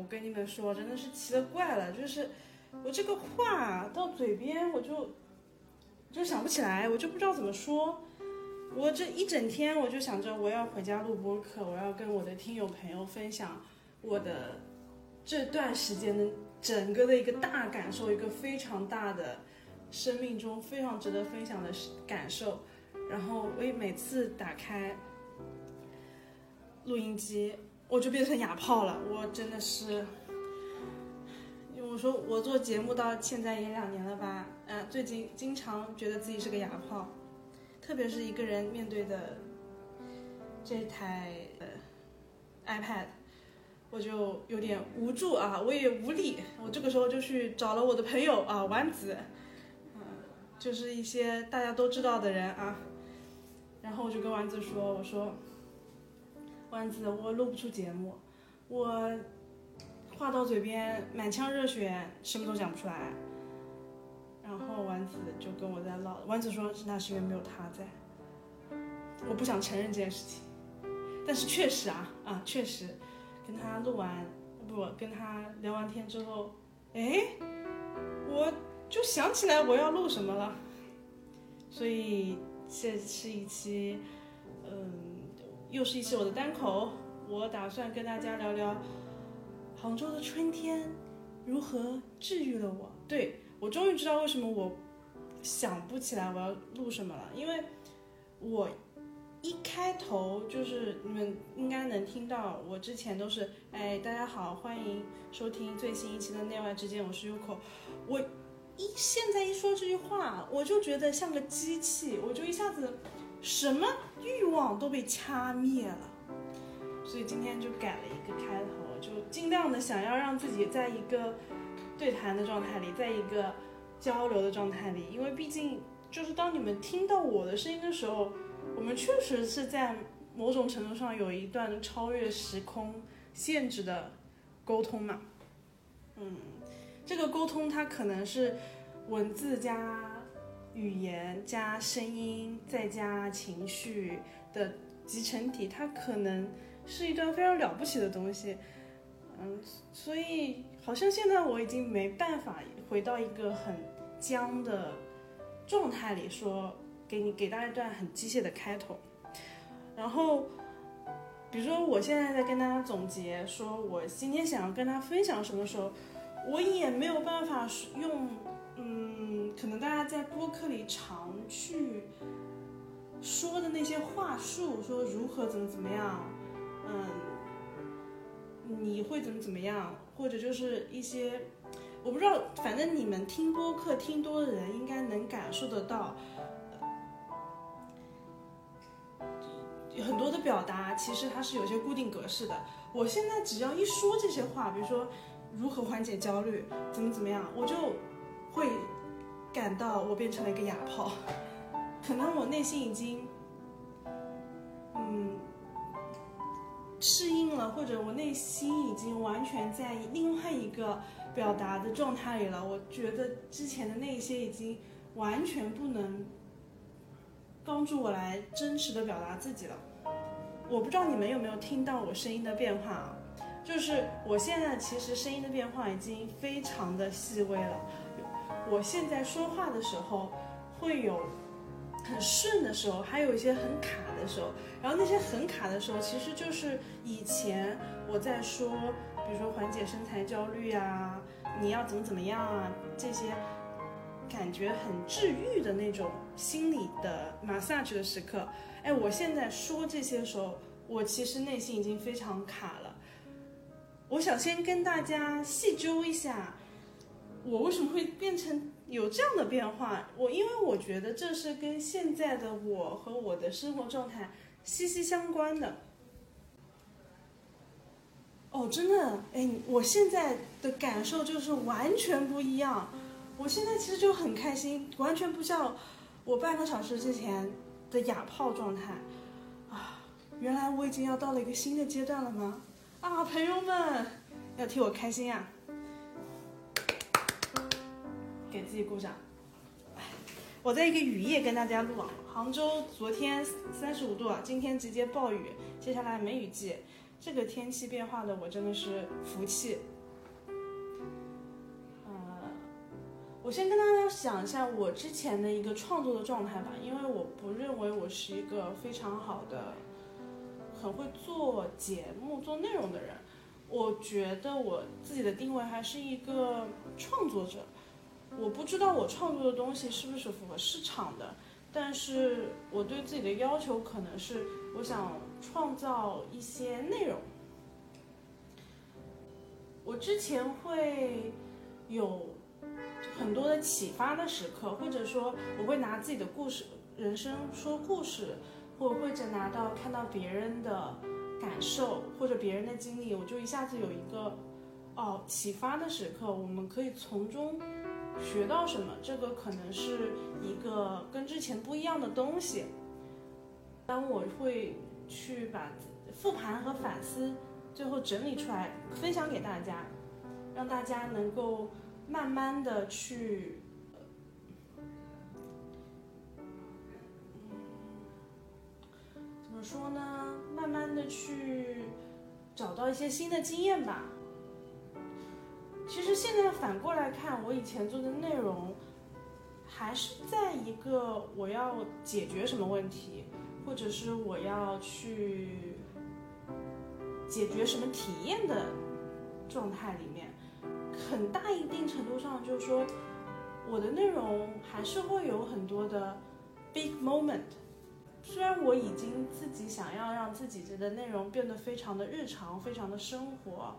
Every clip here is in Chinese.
我跟你们说，真的是奇了怪了，就是我这个话到嘴边我就就想不起来，我就不知道怎么说。我这一整天我就想着我要回家录播客，我要跟我的听友朋友分享我的这段时间的整个的一个大感受，一个非常大的生命中非常值得分享的感受。然后我也每次打开录音机，我就变成哑炮了。我真的是，我说我做节目到现在也两年了吧，嗯，最近经常觉得自己是个哑炮。特别是一个人面对的这台呃 iPad，我就有点无助啊，我也无力。我这个时候就去找了我的朋友啊，丸子，嗯，就是一些大家都知道的人啊。然后我就跟丸子说：“我说，丸子，我录不出节目，我话到嘴边满腔热血，什么都讲不出来。”然后丸子就跟我在唠，丸子说那是因为没有他在，我不想承认这件事情，但是确实啊啊确实，跟他录完不跟他聊完天之后，哎，我就想起来我要录什么了，所以这是一期，嗯，又是一期我的单口，我打算跟大家聊聊杭州的春天如何治愈了我，对。我终于知道为什么我想不起来我要录什么了，因为我一开头就是你们应该能听到，我之前都是哎大家好，欢迎收听最新一期的内外之间，我是 Yuko，。我一现在一说这句话，我就觉得像个机器，我就一下子什么欲望都被掐灭了，所以今天就改了一个开头，就尽量的想要让自己在一个。对谈的状态里，在一个交流的状态里，因为毕竟就是当你们听到我的声音的时候，我们确实是在某种程度上有一段超越时空限制的沟通嘛。嗯，这个沟通它可能是文字加语言加声音再加情绪的集成体，它可能是一段非常了不起的东西。嗯，所以好像现在我已经没办法回到一个很僵的状态里，说给你给大家一段很机械的开头。然后，比如说我现在在跟大家总结，说我今天想要跟大家分享什么时候，我也没有办法用，嗯，可能大家在播客里常去说的那些话术，说如何怎么怎么样，嗯。你会怎么怎么样，或者就是一些，我不知道，反正你们听播客听多的人应该能感受得到，很多的表达其实它是有些固定格式的。我现在只要一说这些话，比如说如何缓解焦虑，怎么怎么样，我就会感到我变成了一个哑炮，可能我内心已经，嗯。适应了，或者我内心已经完全在另外一个表达的状态里了。我觉得之前的那些已经完全不能帮助我来真实的表达自己了。我不知道你们有没有听到我声音的变化啊？就是我现在其实声音的变化已经非常的细微了。我现在说话的时候会有。很顺的时候，还有一些很卡的时候，然后那些很卡的时候，其实就是以前我在说，比如说缓解身材焦虑啊，你要怎么怎么样啊，这些感觉很治愈的那种心理的 massage 的时刻。哎，我现在说这些时候，我其实内心已经非常卡了。我想先跟大家细究一下，我为什么会变成。有这样的变化，我因为我觉得这是跟现在的我和我的生活状态息息相关的。哦，真的，哎，我现在的感受就是完全不一样。我现在其实就很开心，完全不像我半个小时之前的哑炮状态。啊，原来我已经要到了一个新的阶段了吗？啊，朋友们，要替我开心啊！给自己鼓掌。我在一个雨夜跟大家录啊，杭州昨天三十五度，今天直接暴雨，接下来梅雨季。这个天气变化的我真的是服气。呃，我先跟大家讲一下我之前的一个创作的状态吧，因为我不认为我是一个非常好的、很会做节目、做内容的人。我觉得我自己的定位还是一个创作者。我不知道我创作的东西是不是符合市场的，但是我对自己的要求可能是，我想创造一些内容。我之前会有很多的启发的时刻，或者说我会拿自己的故事、人生说故事，或或者拿到看到别人的感受或者别人的经历，我就一下子有一个哦启发的时刻，我们可以从中。学到什么？这个可能是一个跟之前不一样的东西。当我会去把复盘和反思，最后整理出来分享给大家，让大家能够慢慢的去，怎么说呢？慢慢的去找到一些新的经验吧。其实现在反过来看，我以前做的内容，还是在一个我要解决什么问题，或者是我要去解决什么体验的状态里面。很大一定程度上，就是说我的内容还是会有很多的 big moment。虽然我已经自己想要让自己的内容变得非常的日常，非常的生活，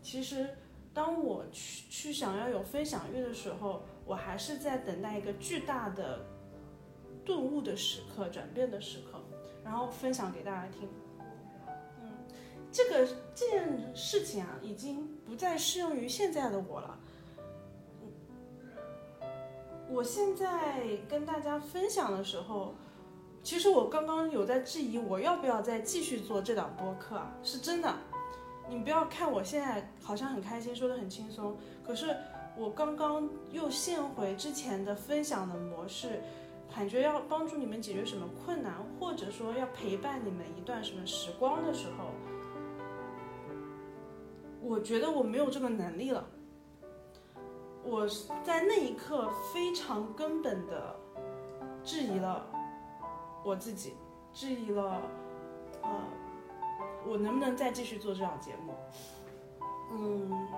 其实。当我去去想要有分享欲的时候，我还是在等待一个巨大的顿悟的时刻、转变的时刻，然后分享给大家听。嗯，这个这件事情啊，已经不再适用于现在的我了。我现在跟大家分享的时候，其实我刚刚有在质疑我要不要再继续做这档播客，是真的。你不要看我现在好像很开心，说的很轻松，可是我刚刚又现回之前的分享的模式，感觉要帮助你们解决什么困难，或者说要陪伴你们一段什么时光的时候，我觉得我没有这个能力了。我在那一刻非常根本的质疑了我自己，质疑了，呃。我能不能再继续做这档节目？嗯，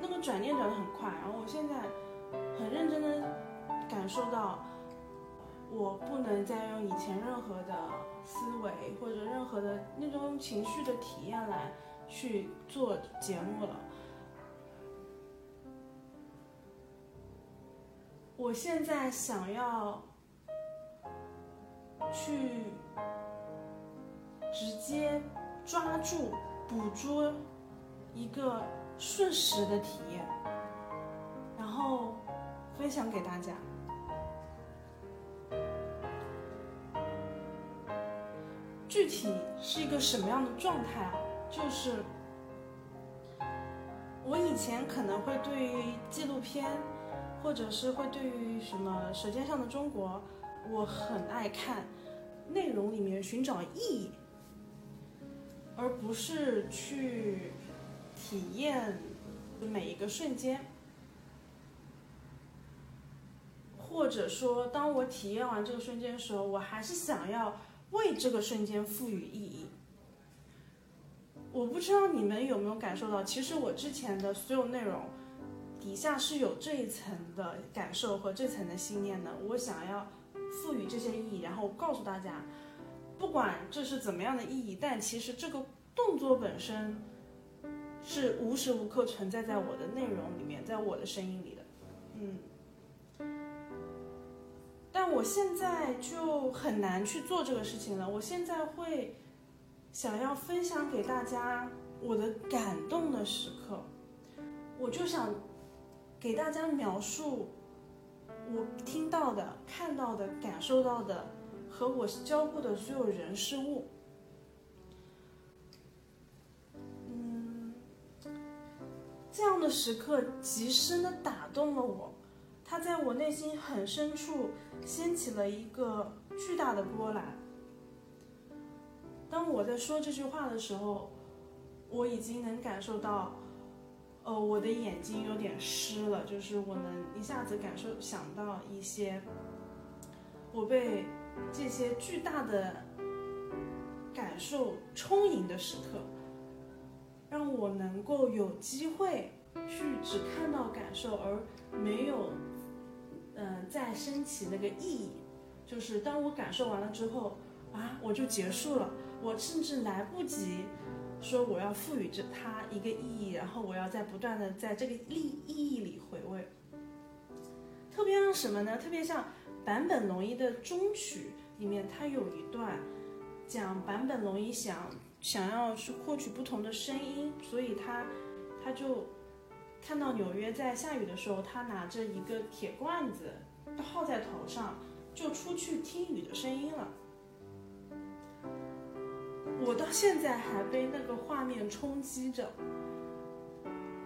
那个转念转的很快，然后我现在很认真的感受到，我不能再用以前任何的思维或者任何的那种情绪的体验来去做节目了。我现在想要去。直接抓住、捕捉一个瞬时的体验，然后分享给大家。具体是一个什么样的状态啊？就是我以前可能会对于纪录片，或者是会对于什么《舌尖上的中国》，我很爱看，内容里面寻找意义。而不是去体验每一个瞬间，或者说，当我体验完这个瞬间的时候，我还是想要为这个瞬间赋予意义。我不知道你们有没有感受到，其实我之前的所有内容底下是有这一层的感受和这层的信念的。我想要赋予这些意义，然后告诉大家。不管这是怎么样的意义，但其实这个动作本身是无时无刻存在在我的内容里面，在我的声音里的，嗯。但我现在就很难去做这个事情了。我现在会想要分享给大家我的感动的时刻，我就想给大家描述我听到的、看到的、感受到的。和我交互的所有人事物，嗯，这样的时刻极深的打动了我，它在我内心很深处掀起了一个巨大的波澜。当我在说这句话的时候，我已经能感受到，呃，我的眼睛有点湿了，就是我能一下子感受想到一些，我被这些巨大的感受充盈的时刻，让我能够有机会去只看到感受，而没有，嗯、再升起那个意义。就是当我感受完了之后，啊，我就结束了，我甚至来不及说我要赋予这它一个意义，然后我要在不断的在这个意意义里回味。特别像什么呢？特别像坂本龙一的终曲里面，它有一段讲坂本龙一想想要去获取不同的声音，所以他他就看到纽约在下雨的时候，他拿着一个铁罐子套在头上。就出去听雨的声音了。我到现在还被那个画面冲击着。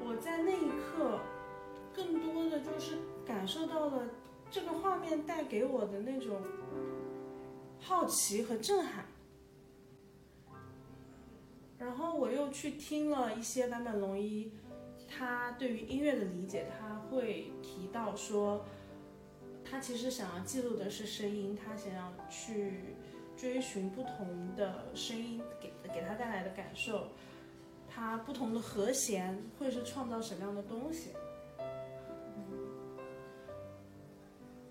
我在那一刻，更多的就是感受到了这个画面带给我的那种好奇和震撼。然后我又去听了一些坂本龙一，他对于音乐的理解，他会提到说。他其实想要记录的是声音，他想要去追寻不同的声音给给他带来的感受，他不同的和弦会是创造什么样的东西？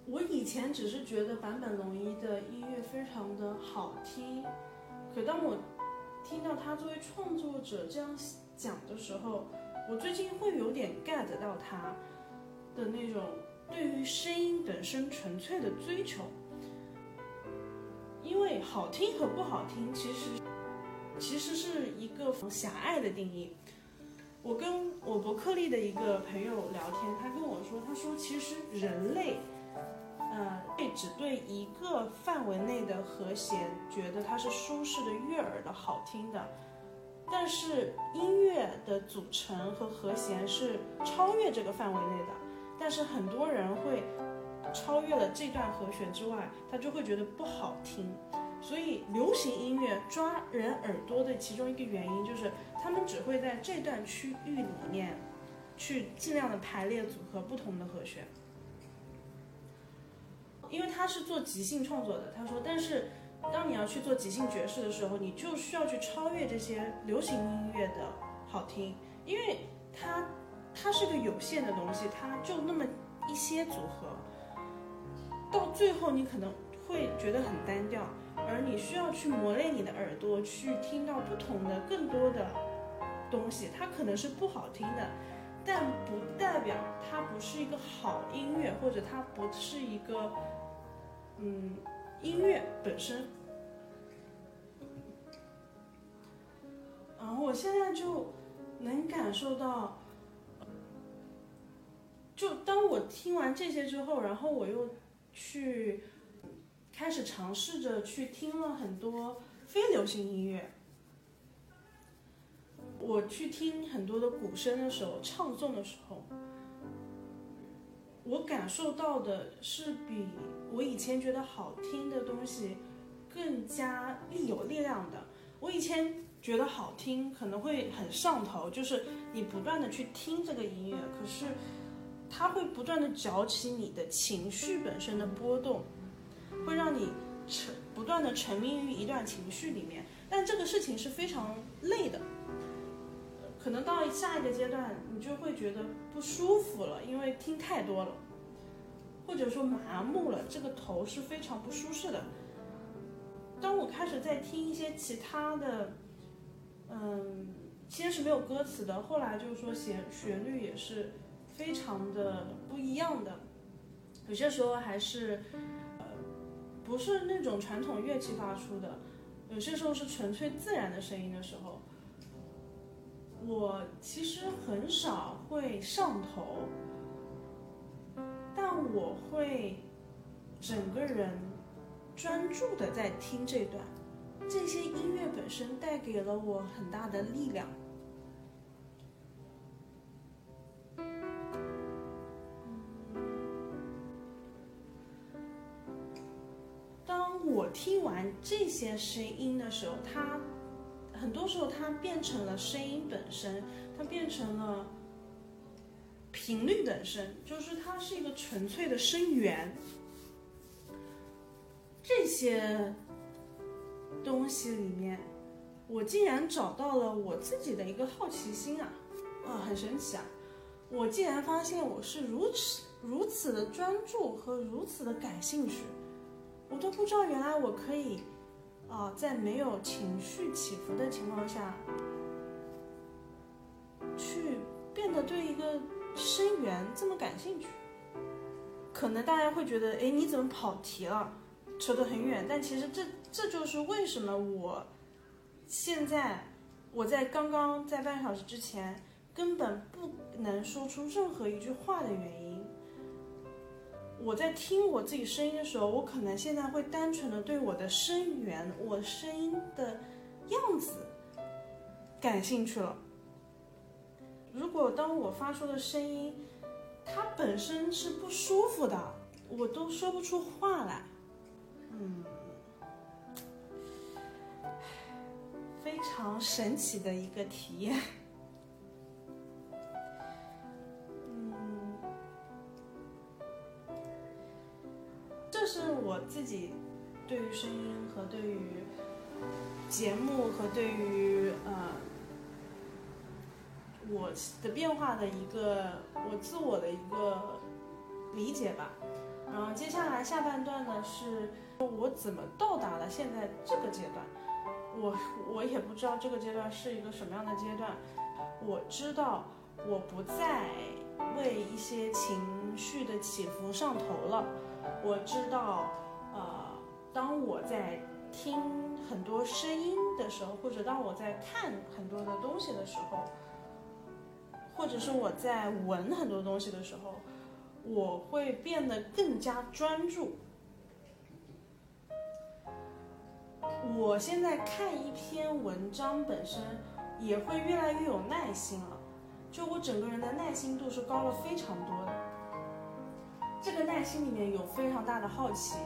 我以前只是觉得坂本龙一的音乐非常的好听，可当我听到他作为创作者这样讲的时候，我最近会有点 get 到他的那种。对于声音本身纯粹的追求，因为好听和不好听其实其实是一个狭隘的定义。我跟我伯克利的一个朋友聊天，他跟我说，他说其实人类，呃，会只对一个范围内的和弦觉得它是舒适的、悦耳的、好听的，但是音乐的组成和和弦是超越这个范围内的。但是很多人会超越了这段和弦之外，他就会觉得不好听。所以流行音乐抓人耳朵的其中一个原因就是，他们只会在这段区域里面去尽量的排列组合不同的和弦。因为他是做即兴创作的，他说，但是当你要去做即兴爵士的时候，你就需要去超越这些流行音乐的好听，因为它。它是个有限的东西，它就那么一些组合，到最后你可能会觉得很单调，而你需要去磨练你的耳朵，去听到不同的、更多的东西。它可能是不好听的，但不代表它不是一个好音乐，或者它不是一个嗯音乐本身。然后我现在就能感受到。就当我听完这些之后，然后我又去开始尝试着去听了很多非流行音乐。我去听很多的鼓声的时候，唱诵的时候，我感受到的是比我以前觉得好听的东西更加力有力量的。我以前觉得好听可能会很上头，就是你不断的去听这个音乐，可是。它会不断的搅起你的情绪本身的波动，会让你沉不断的沉迷于一段情绪里面，但这个事情是非常累的，可能到下一个阶段你就会觉得不舒服了，因为听太多了，或者说麻木了，这个头是非常不舒适的。当我开始在听一些其他的，嗯，先是没有歌词的，后来就是说旋旋律也是。非常的不一样的，有些时候还是，呃，不是那种传统乐器发出的，有些时候是纯粹自然的声音的时候，我其实很少会上头，但我会整个人专注的在听这段，这些音乐本身带给了我很大的力量。听完这些声音的时候，它很多时候它变成了声音本身，它变成了频率本身，就是它是一个纯粹的声源。这些东西里面，我竟然找到了我自己的一个好奇心啊，啊，很神奇啊！我竟然发现我是如此如此的专注和如此的感兴趣。我都不知道，原来我可以，啊，在没有情绪起伏的情况下，去变得对一个声源这么感兴趣。可能大家会觉得，哎，你怎么跑题了，扯得很远。但其实这这就是为什么我现在我在刚刚在半小时之前根本不能说出任何一句话的原因。我在听我自己声音的时候，我可能现在会单纯的对我的声源、我声音的样子感兴趣了。如果当我发出的声音，它本身是不舒服的，我都说不出话来。嗯，非常神奇的一个体验。自己对于声音和对于节目和对于呃我的变化的一个我自我的一个理解吧。然后接下来下半段呢是我怎么到达了现在这个阶段。我我也不知道这个阶段是一个什么样的阶段。我知道我不再为一些情绪的起伏上头了。我知道，当我在听很多声音的时候，或者当我在看很多的东西的时候，或者是我在闻很多东西的时候，我会变得更加专注。我现在看一篇文章本身也会越来越有耐心了，就我整个人的耐心度是高了非常多的。这个耐心里面有非常大的好奇，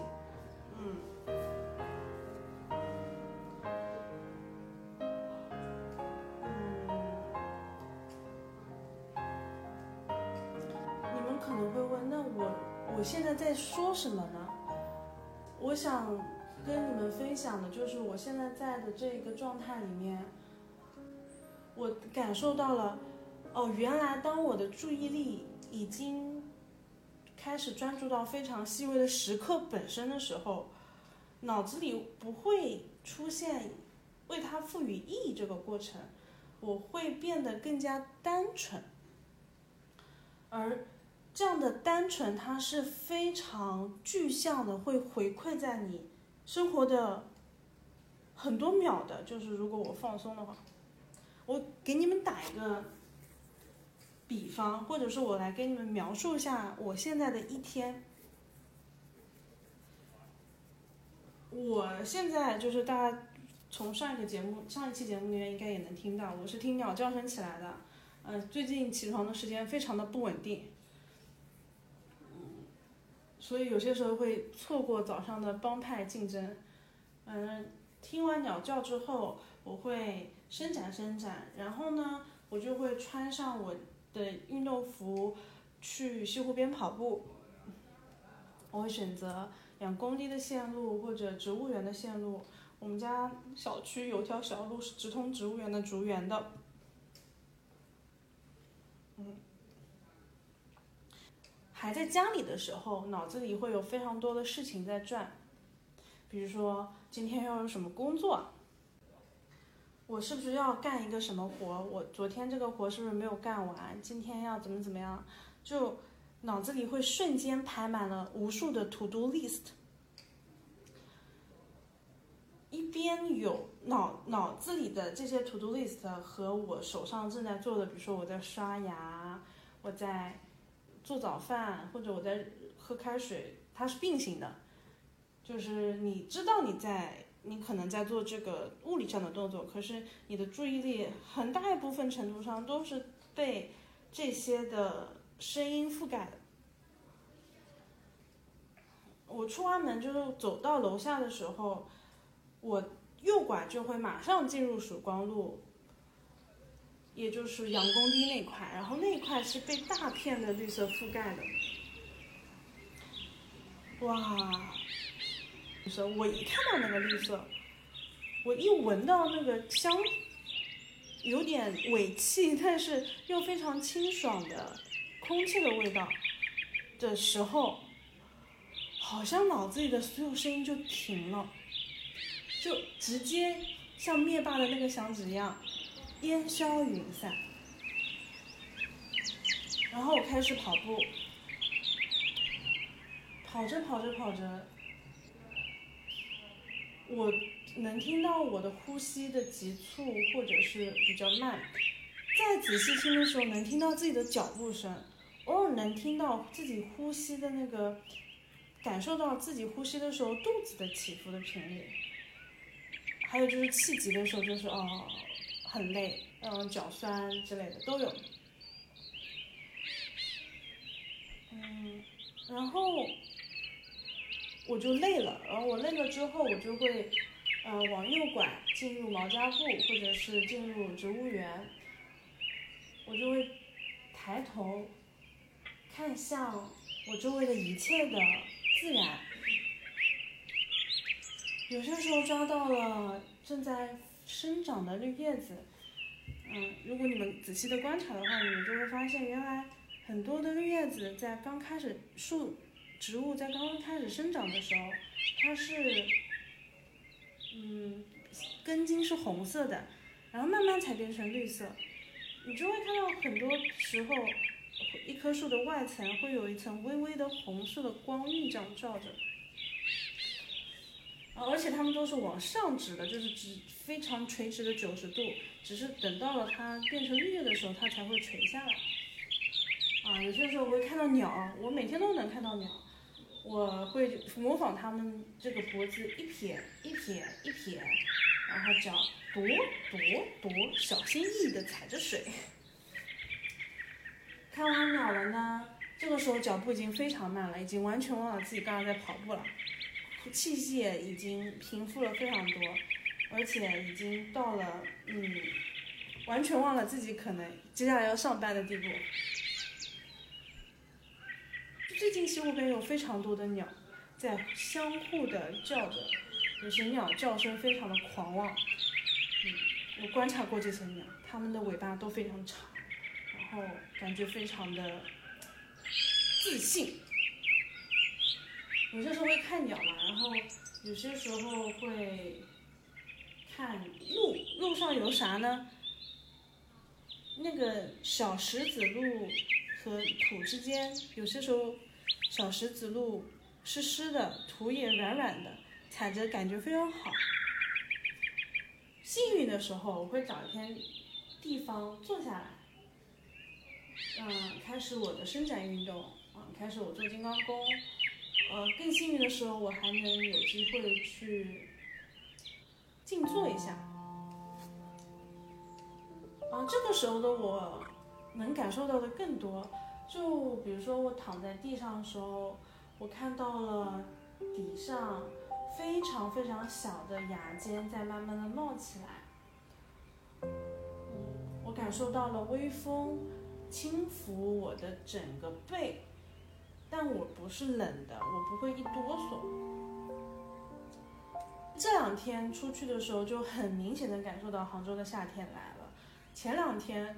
我我现在在说什么呢？我想跟你们分享的就是我现在在的这个状态里面，我感受到了，哦，原来当我的注意力已经。开始专注到非常细微的时刻本身的时候，脑子里不会出现为它赋予意义这个过程，我会变得更加单纯。而这样的单纯，它是非常具象的，会回馈在你生活的很多秒的。就是如果我放松的话，我给你们打一个。比方，或者是我来给你们描述一下我现在的一天。我现在就是大家从上一个节目、上一期节目里面应该也能听到，我是听鸟叫声起来的。嗯，最近起床的时间非常的不稳定，所以有些时候会错过早上的帮派竞争。嗯，听完鸟叫之后，我会伸展伸展，然后呢，我就会穿上我。的运动服去西湖边跑步，我会选择两公里的线路或者植物园的线路。我们家小区有条小路是直通植物园的竹园的。还在家里的时候，脑子里会有非常多的事情在转，比如说今天要有什么工作。我是不是要干一个什么活？我昨天这个活是不是没有干完？今天要怎么怎么样？就脑子里会瞬间排满了无数的 to do list。一边有脑脑子里的这些 to do list 和我手上正在做的，比如说我在刷牙，我在做早饭，或者我在喝开水，它是并行的。就是你知道你在。你可能在做这个物理上的动作，可是你的注意力很大一部分程度上都是被这些的声音覆盖的。我出完门就是走到楼下的时候，我右拐就会马上进入曙光路，也就是杨公堤那块，然后那块是被大片的绿色覆盖的。哇，是我一看到那个绿色，我一闻到那个香，有点尾气，但是又非常清爽的空气的味道的时候，好像脑子里的所有声音就停了，就直接像灭霸的那个响指一样，烟消云散。然后我开始跑步。跑着跑着跑着，我能听到我的呼吸的急促或者是比较慢，再仔细听的时候能听到自己的脚步声，偶尔能听到自己呼吸的那个，感受到自己呼吸的时候肚子的起伏的频率，还有就是气急的时候就是哦很累，嗯脚酸之类的都有，嗯，然后。我就累了，然后我累了之后，我就会，呃，往右拐进入毛家埠，或者是进入植物园。我就会抬头看向我周围的一切的自然。有些时候抓到了正在生长的绿叶子，嗯，如果你们仔细的观察的话，你们就会发现，原来很多的绿叶子在刚开始树。植物在刚刚开始生长的时候，它是，嗯，根茎是红色的，然后慢慢才变成绿色。你就会看到很多时候，一棵树的外层会有一层微微的红色的光晕这样照着，而且它们都是往上指的，就是指非常垂直的九十度，只是等到了它变成绿的时候，它才会垂下来。啊，有些时候我会看到鸟，我每天都能看到鸟。我会模仿它们这个脖子一撇一撇一撇，然后脚踱踱踱，小心翼翼地踩着水。看完鸟了呢，这个时候脚步已经非常慢了，已经完全忘了自己刚刚在跑步了，气息也已经平复了非常多，而且已经到了嗯，完全忘了自己可能接下来要上班的地步。最近西湖边有非常多的鸟在相互的叫着，有些鸟叫声非常的狂妄。嗯，我观察过这些鸟，它们的尾巴都非常长，然后感觉非常的自信。有些时候会看鸟嘛，然后有些时候会看路，路上有啥呢？那个小石子路和土之间，有些时候。小石子路湿湿的，土也软软的，踩着感觉非常好。幸运的时候，我会找一片地方坐下来，嗯，开始我的伸展运动，啊，开始我做金刚功。呃，更幸运的时候，我还能有机会去静坐一下。啊，这个时候的我能感受到的更多。就比如说我躺在地上的时候，我看到了底上非常非常小的芽尖在慢慢的冒起来。我感受到了微风轻拂我的整个背，但我不是冷的，我不会一哆嗦。这两天出去的时候就很明显的感受到杭州的夏天来了。前两天。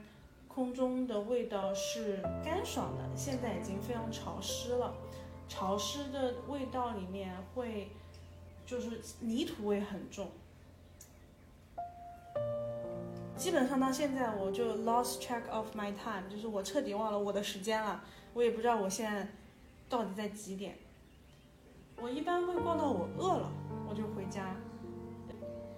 空中的味道是干爽的，现在已经非常潮湿了。潮湿的味道里面会，就是泥土味很重。基本上到现在我就 lost track of my time，就是我彻底忘了我的时间了。我也不知道我现在到底在几点。我一般会逛到我饿了，我就回家。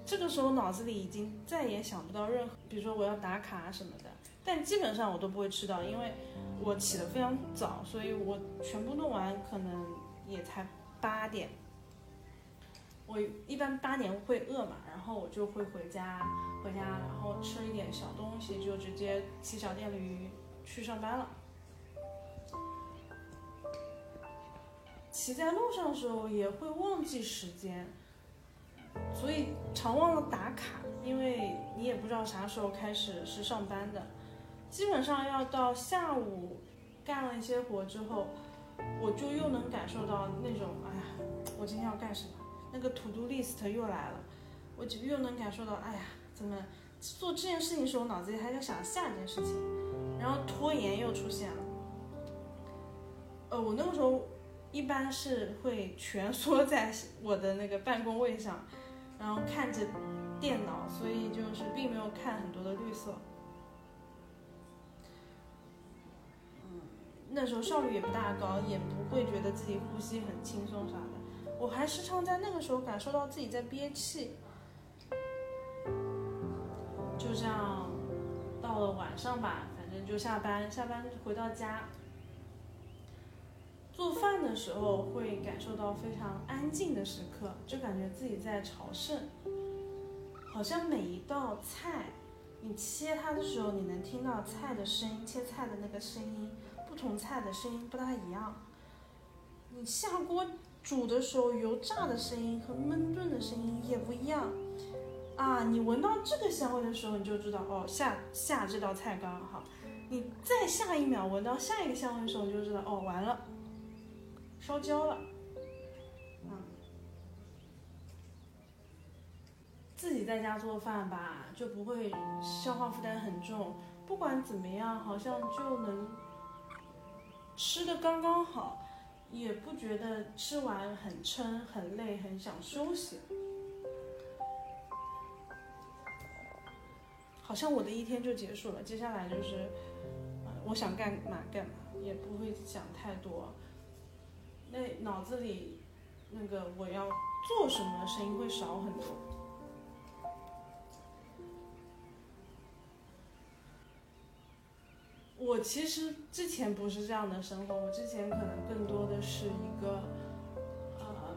这个时候脑子里已经再也想不到任何，比如说我要打卡什么的。但基本上我都不会迟到，因为我起得非常早，所以我全部弄完可能也才八点。我一般八点会饿嘛，然后我就会回家，回家然后吃一点小东西，就直接骑小电驴去上班了。骑在路上的时候也会忘记时间，所以常忘了打卡，因为你也不知道啥时候开始是上班的，基本上要到下午干了一些活之后，我就又能感受到那种，哎呀，我今天要干什么？那个 to do list 又来了，我就又能感受到，哎呀，怎么做这件事情的时候脑子里还在想下一件事情，然后拖延又出现了。呃，我那个时候一般是会蜷缩在我的那个办公位上，然后看着电脑，所以就是并没有看很多的绿色。那时候效率也不大高，也不会觉得自己呼吸很轻松啥的。我还时常在那个时候感受到自己在憋气。就这样，到了晚上吧，反正就下班，下班回到家。做饭的时候会感受到非常安静的时刻，就感觉自己在朝圣，好像每一道菜，你切它的时候，你能听到菜的声音，切菜的那个声音，不同菜的声音不大一样。你下锅煮的时候，油炸的声音和焖炖的声音也不一样。啊，你闻到这个香味的时候，你就知道哦，下下这道菜刚刚好。你再下一秒闻到下一个香味的时候，你就知道哦，完了。烧焦了，嗯，自己在家做饭吧，就不会消化负担很重。不管怎么样，好像就能吃的刚刚好，也不觉得吃完很撑、很累、很想休息。好像我的一天就结束了，接下来就是，我想干嘛干嘛，也不会想太多。那脑子里那个我要做什么声音会少很多。我其实之前不是这样的生活，我之前可能更多的是一个，呃，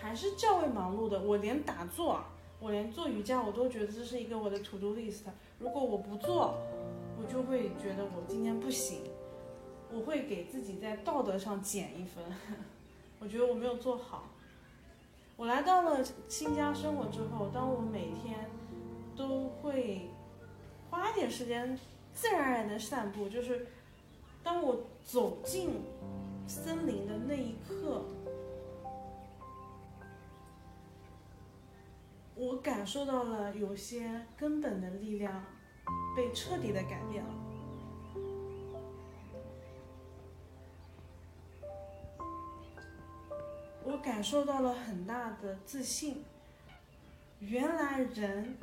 还是较为忙碌的。我连打坐，我连做瑜伽，我都觉得这是一个我的 to do list。如果我不做，我就会觉得我今天不行。我会给自己在道德上减一分，我觉得我没有做好。我来到了新家生活之后，当我每天都会花一点时间自然而然的散步，就是当我走进森林的那一刻，我感受到了有些根本的力量被彻底的改变了。我感受到了很大的自信。原来人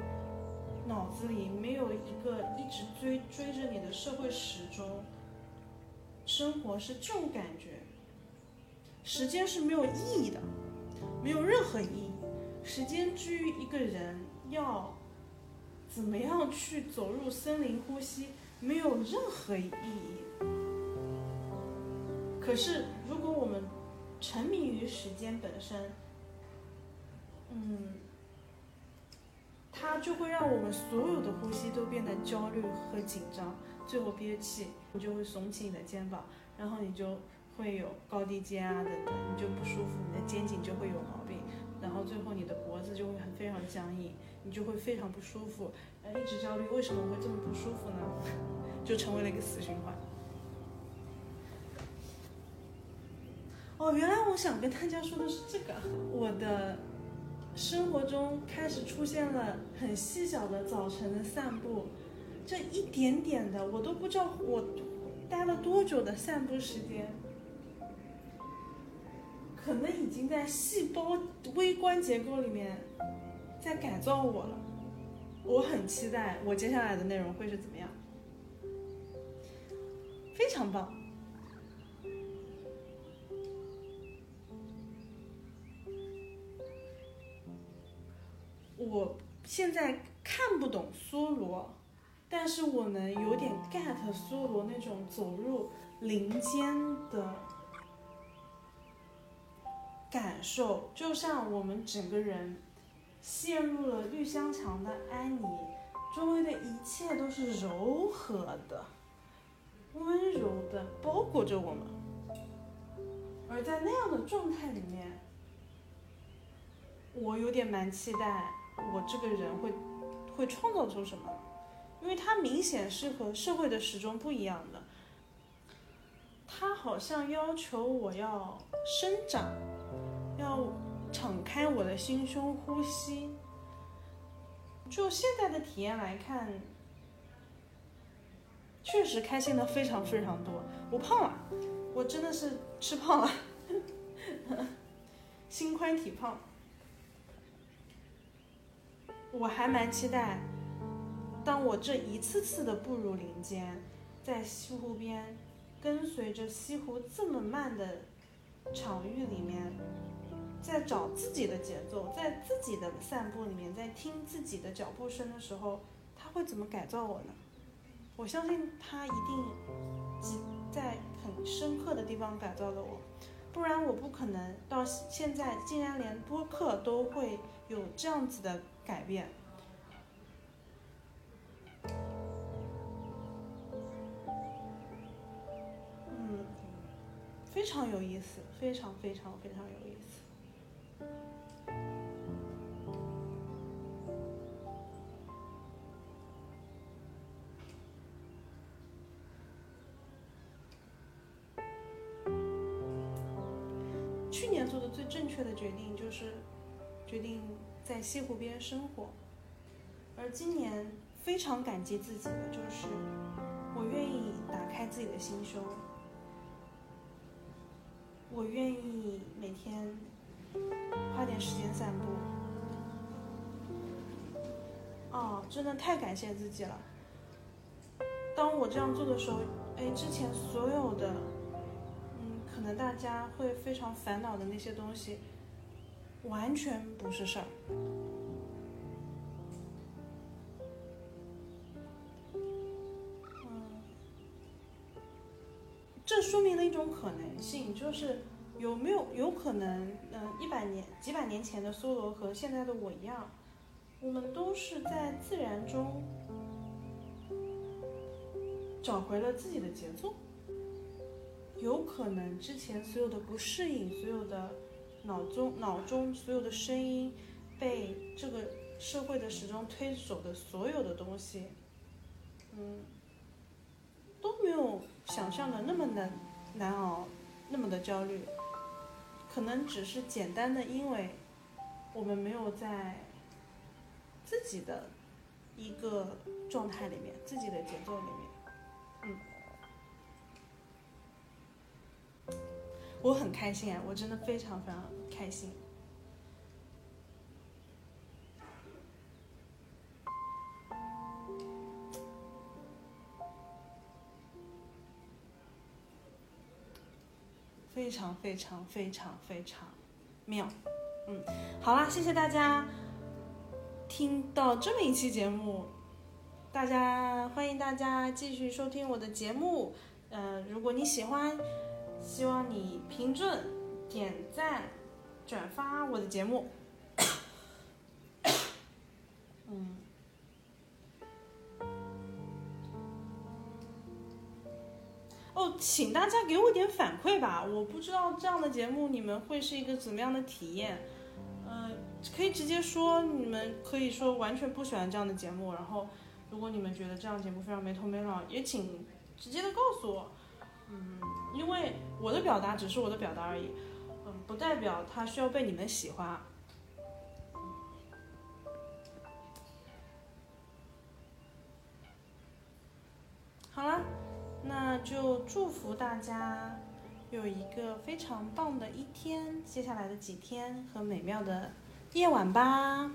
脑子里没有一个一直追追着你的社会时钟，生活是这种感觉。时间是没有意义的，没有任何意义。时间之于一个人要怎么样去走入森林呼吸，没有任何意义。可是如果我们沉迷于时间本身，嗯，它就会让我们所有的呼吸都变得焦虑和紧张，最后憋气，你就会耸起你的肩膀，然后你就会有高低肩啊等等，你就不舒服，你的肩颈就会有毛病，然后最后你的脖子就会很非常僵硬，你就会非常不舒服，呃，一直焦虑，为什么会这么不舒服呢？就成为了一个死循环。哦，原来我想跟大家说的是这个。我的生活中开始出现了很细小的早晨的散步，这一点点的，我都不知道我待了多久的散步时间，可能已经在细胞微观结构里面在改造我了。我很期待我接下来的内容会是怎么样，非常棒。我现在看不懂梭罗，但是我能有点 get 梭罗那种走入林间的感受，就像我们整个人陷入了绿香墙的安妮，周围的一切都是柔和的、温柔的，包裹着我们。而在那样的状态里面，我有点蛮期待我这个人会会创造出什么，因为他明显是和社会的时钟不一样的，他好像要求我要生长，要敞开我的心胸呼吸。就现在的体验来看，确实开心的非常非常多。我胖了，我真的是吃胖了，心宽体胖。我还蛮期待，当我这一次次的步入林间，在西湖边，跟随着西湖这么慢的场域里面。在找自己的节奏，在自己的散步里面，在听自己的脚步声的时候，他会怎么改造我呢？我相信他一定在很深刻的地方改造了我，不然我不可能到现在竟然连播客都会有这样子的改变。嗯，非常有意思，非常非常非常有意思。去年做的最正确的决定就是决定在西湖边生活，而今年非常感激自己的就是我愿意打开自己的心胸，我愿意每天花点时间散步。哦，真的太感谢自己了。当我这样做的时候，哎，之前所有的。嗯可能大家会非常烦恼的那些东西，完全不是事儿。这说明了一种可能性，就是有没有有可能，嗯，一百年、几百年前的梭罗和现在的我一样，我们都是在自然中找回了自己的节奏。有可能之前所有的不适应，所有的脑中脑中所有的声音，被这个社会的时钟推走的所有的东西，嗯，都没有想象的那么难难熬，那么的焦虑，可能只是简单的因为我们没有在自己的一个状态里面，自己的节奏里面，嗯。我很开心啊，我真的非常非常开心，非常非常非常非常妙，嗯，好啦，谢谢大家听到这么一期节目，大家欢迎大家继续收听我的节目，嗯，如果你喜欢。希望你评论、点赞、转发我的节目。嗯。哦，请大家给我点反馈吧，我不知道这样的节目你们会是一个怎么样的体验。嗯，可以直接说，你们可以说完全不喜欢这样的节目，然后如果你们觉得这样节目非常没头没脑，也请直接的告诉我。嗯，因为我的表达只是我的表达而已，嗯，不代表他需要被你们喜欢。好了，那就祝福大家有一个非常棒的一天，接下来的几天和美妙的夜晚吧。